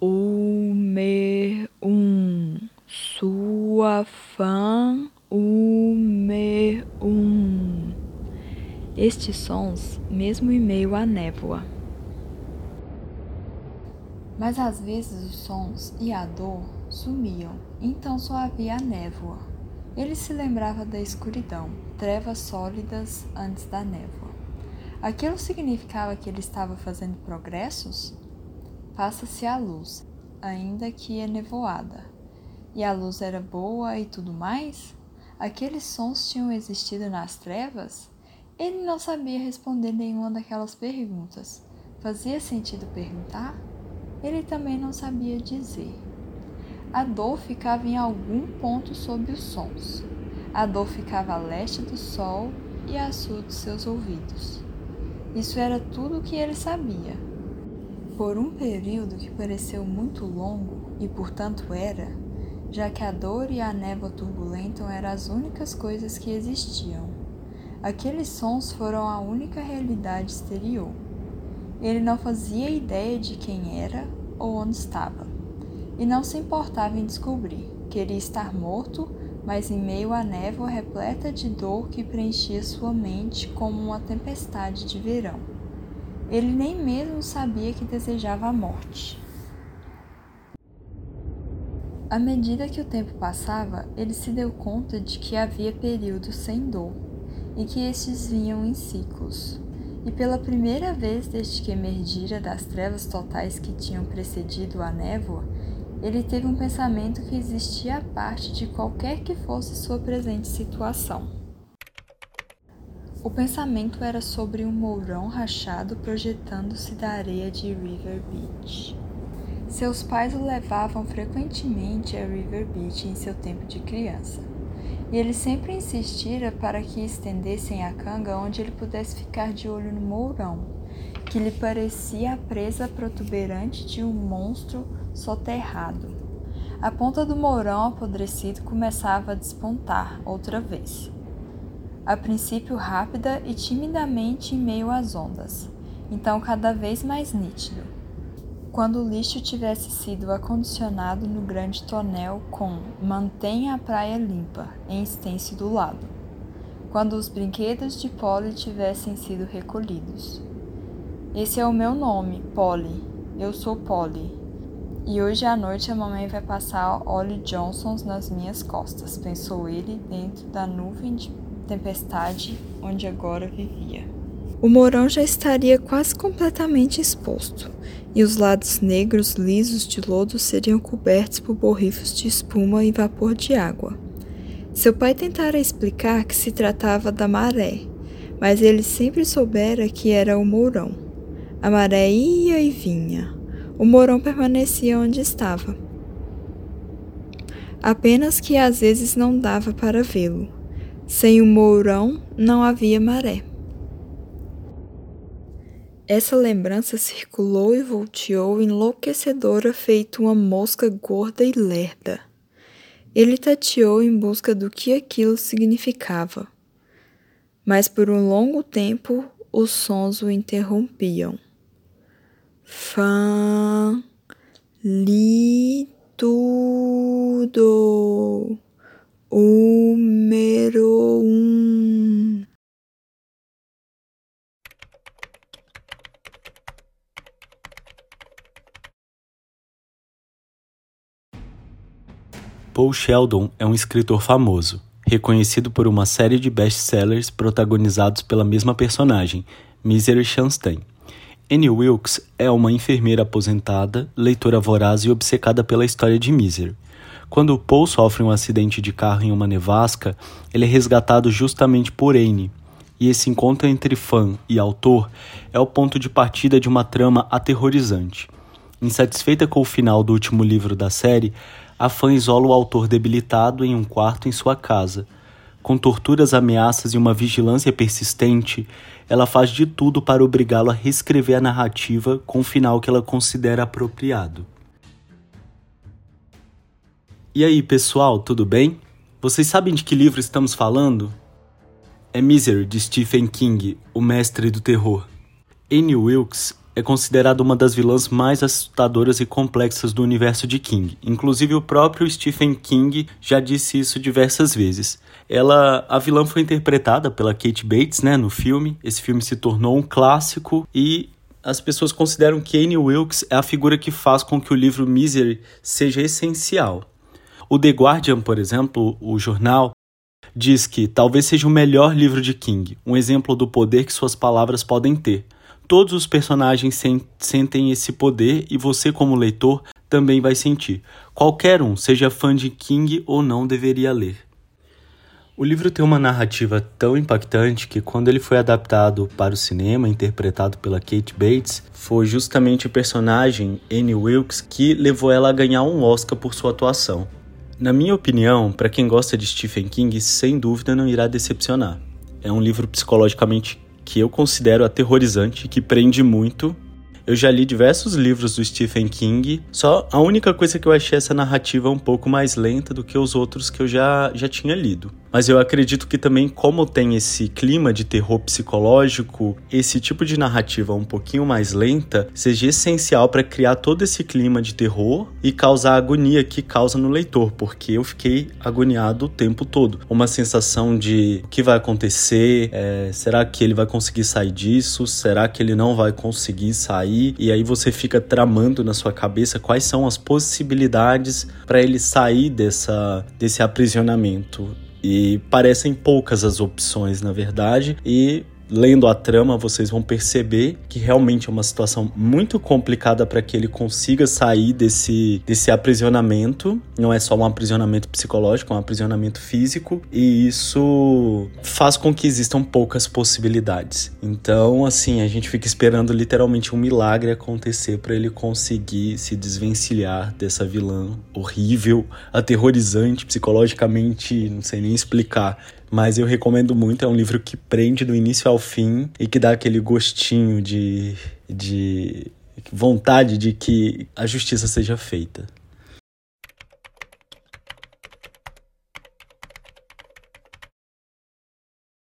o me um. Sua fã o me um. Estes sons mesmo em meio à névoa. Mas às vezes os sons e a dor sumiam então só havia a névoa. Ele se lembrava da escuridão trevas sólidas antes da névoa. Aquilo significava que ele estava fazendo progressos passa-se a luz, ainda que enevoada. E a luz era boa e tudo mais? Aqueles sons tinham existido nas trevas? Ele não sabia responder nenhuma daquelas perguntas. Fazia sentido perguntar? Ele também não sabia dizer. A dor ficava em algum ponto sob os sons. A dor ficava a leste do sol e a sul de seus ouvidos. Isso era tudo o que ele sabia. Por um período que pareceu muito longo, e portanto era, já que a dor e a névoa turbulenta eram as únicas coisas que existiam. Aqueles sons foram a única realidade exterior. Ele não fazia ideia de quem era ou onde estava, e não se importava em descobrir. Queria estar morto, mas em meio à névoa repleta de dor que preenchia sua mente como uma tempestade de verão. Ele nem mesmo sabia que desejava a morte. À medida que o tempo passava, ele se deu conta de que havia períodos sem dor e que estes vinham em ciclos. E pela primeira vez desde que emergira das trevas totais que tinham precedido a névoa, ele teve um pensamento que existia a parte de qualquer que fosse sua presente situação. O pensamento era sobre um mourão rachado projetando-se da areia de River Beach. Seus pais o levavam frequentemente a River Beach em seu tempo de criança, e ele sempre insistira para que estendessem a canga onde ele pudesse ficar de olho no mourão, que lhe parecia a presa protuberante de um monstro soterrado. A ponta do mourão apodrecido começava a despontar outra vez a princípio rápida e timidamente em meio às ondas, então cada vez mais nítido. Quando o lixo tivesse sido acondicionado no grande tonel com Mantenha a praia limpa em extenso do lado. Quando os brinquedos de Polly tivessem sido recolhidos. Esse é o meu nome, Polly. Eu sou Polly. E hoje à noite a mamãe vai passar Ollie Johnsons nas minhas costas, pensou ele dentro da nuvem de tempestade onde agora vivia. O mourão já estaria quase completamente exposto, e os lados negros lisos de lodo seriam cobertos por borrifos de espuma e vapor de água. Seu pai tentara explicar que se tratava da maré, mas ele sempre soubera que era o mourão. A maré ia e vinha. O mourão permanecia onde estava. Apenas que às vezes não dava para vê-lo. Sem o mourão não havia maré. Essa lembrança circulou e volteou enlouquecedora, feito uma mosca gorda e lerda. Ele tateou em busca do que aquilo significava. Mas por um longo tempo os sons o interrompiam. Fã, li tudo. Número um. Paul Sheldon é um escritor famoso, reconhecido por uma série de best-sellers protagonizados pela mesma personagem, Misery Chastain. Annie Wilkes é uma enfermeira aposentada, leitora voraz e obcecada pela história de Misery. Quando Paul sofre um acidente de carro em uma nevasca, ele é resgatado justamente por Anne, e esse encontro entre fã e autor é o ponto de partida de uma trama aterrorizante. Insatisfeita com o final do último livro da série, a fã isola o autor debilitado em um quarto em sua casa. Com torturas, ameaças e uma vigilância persistente, ela faz de tudo para obrigá-lo a reescrever a narrativa com o final que ela considera apropriado. E aí, pessoal, tudo bem? Vocês sabem de que livro estamos falando? É Misery, de Stephen King, o mestre do terror. Annie Wilkes é considerada uma das vilãs mais assustadoras e complexas do universo de King. Inclusive o próprio Stephen King já disse isso diversas vezes. Ela, a vilã foi interpretada pela Kate Bates, né, no filme. Esse filme se tornou um clássico e as pessoas consideram que Annie Wilkes é a figura que faz com que o livro Misery seja essencial. O The Guardian, por exemplo, o jornal, diz que talvez seja o melhor livro de King, um exemplo do poder que suas palavras podem ter. Todos os personagens sentem esse poder e você, como leitor, também vai sentir. Qualquer um, seja fã de King ou não, deveria ler. O livro tem uma narrativa tão impactante que, quando ele foi adaptado para o cinema, interpretado pela Kate Bates, foi justamente o personagem Annie Wilkes que levou ela a ganhar um Oscar por sua atuação. Na minha opinião, para quem gosta de Stephen King, sem dúvida não irá decepcionar. É um livro psicologicamente que eu considero aterrorizante, que prende muito eu já li diversos livros do Stephen King, só a única coisa que eu achei essa narrativa um pouco mais lenta do que os outros que eu já, já tinha lido. Mas eu acredito que também, como tem esse clima de terror psicológico, esse tipo de narrativa um pouquinho mais lenta seja essencial para criar todo esse clima de terror e causar a agonia que causa no leitor, porque eu fiquei agoniado o tempo todo. Uma sensação de o que vai acontecer, é, será que ele vai conseguir sair disso? Será que ele não vai conseguir sair? E aí você fica tramando na sua cabeça quais são as possibilidades para ele sair dessa, desse aprisionamento. E parecem poucas as opções, na verdade, e lendo a trama, vocês vão perceber que realmente é uma situação muito complicada para que ele consiga sair desse, desse aprisionamento. Não é só um aprisionamento psicológico, é um aprisionamento físico, e isso faz com que existam poucas possibilidades. Então, assim, a gente fica esperando literalmente um milagre acontecer para ele conseguir se desvencilhar dessa vilã horrível, aterrorizante, psicologicamente, não sei nem explicar mas eu recomendo muito. É um livro que prende do início ao fim e que dá aquele gostinho de, de vontade de que a justiça seja feita.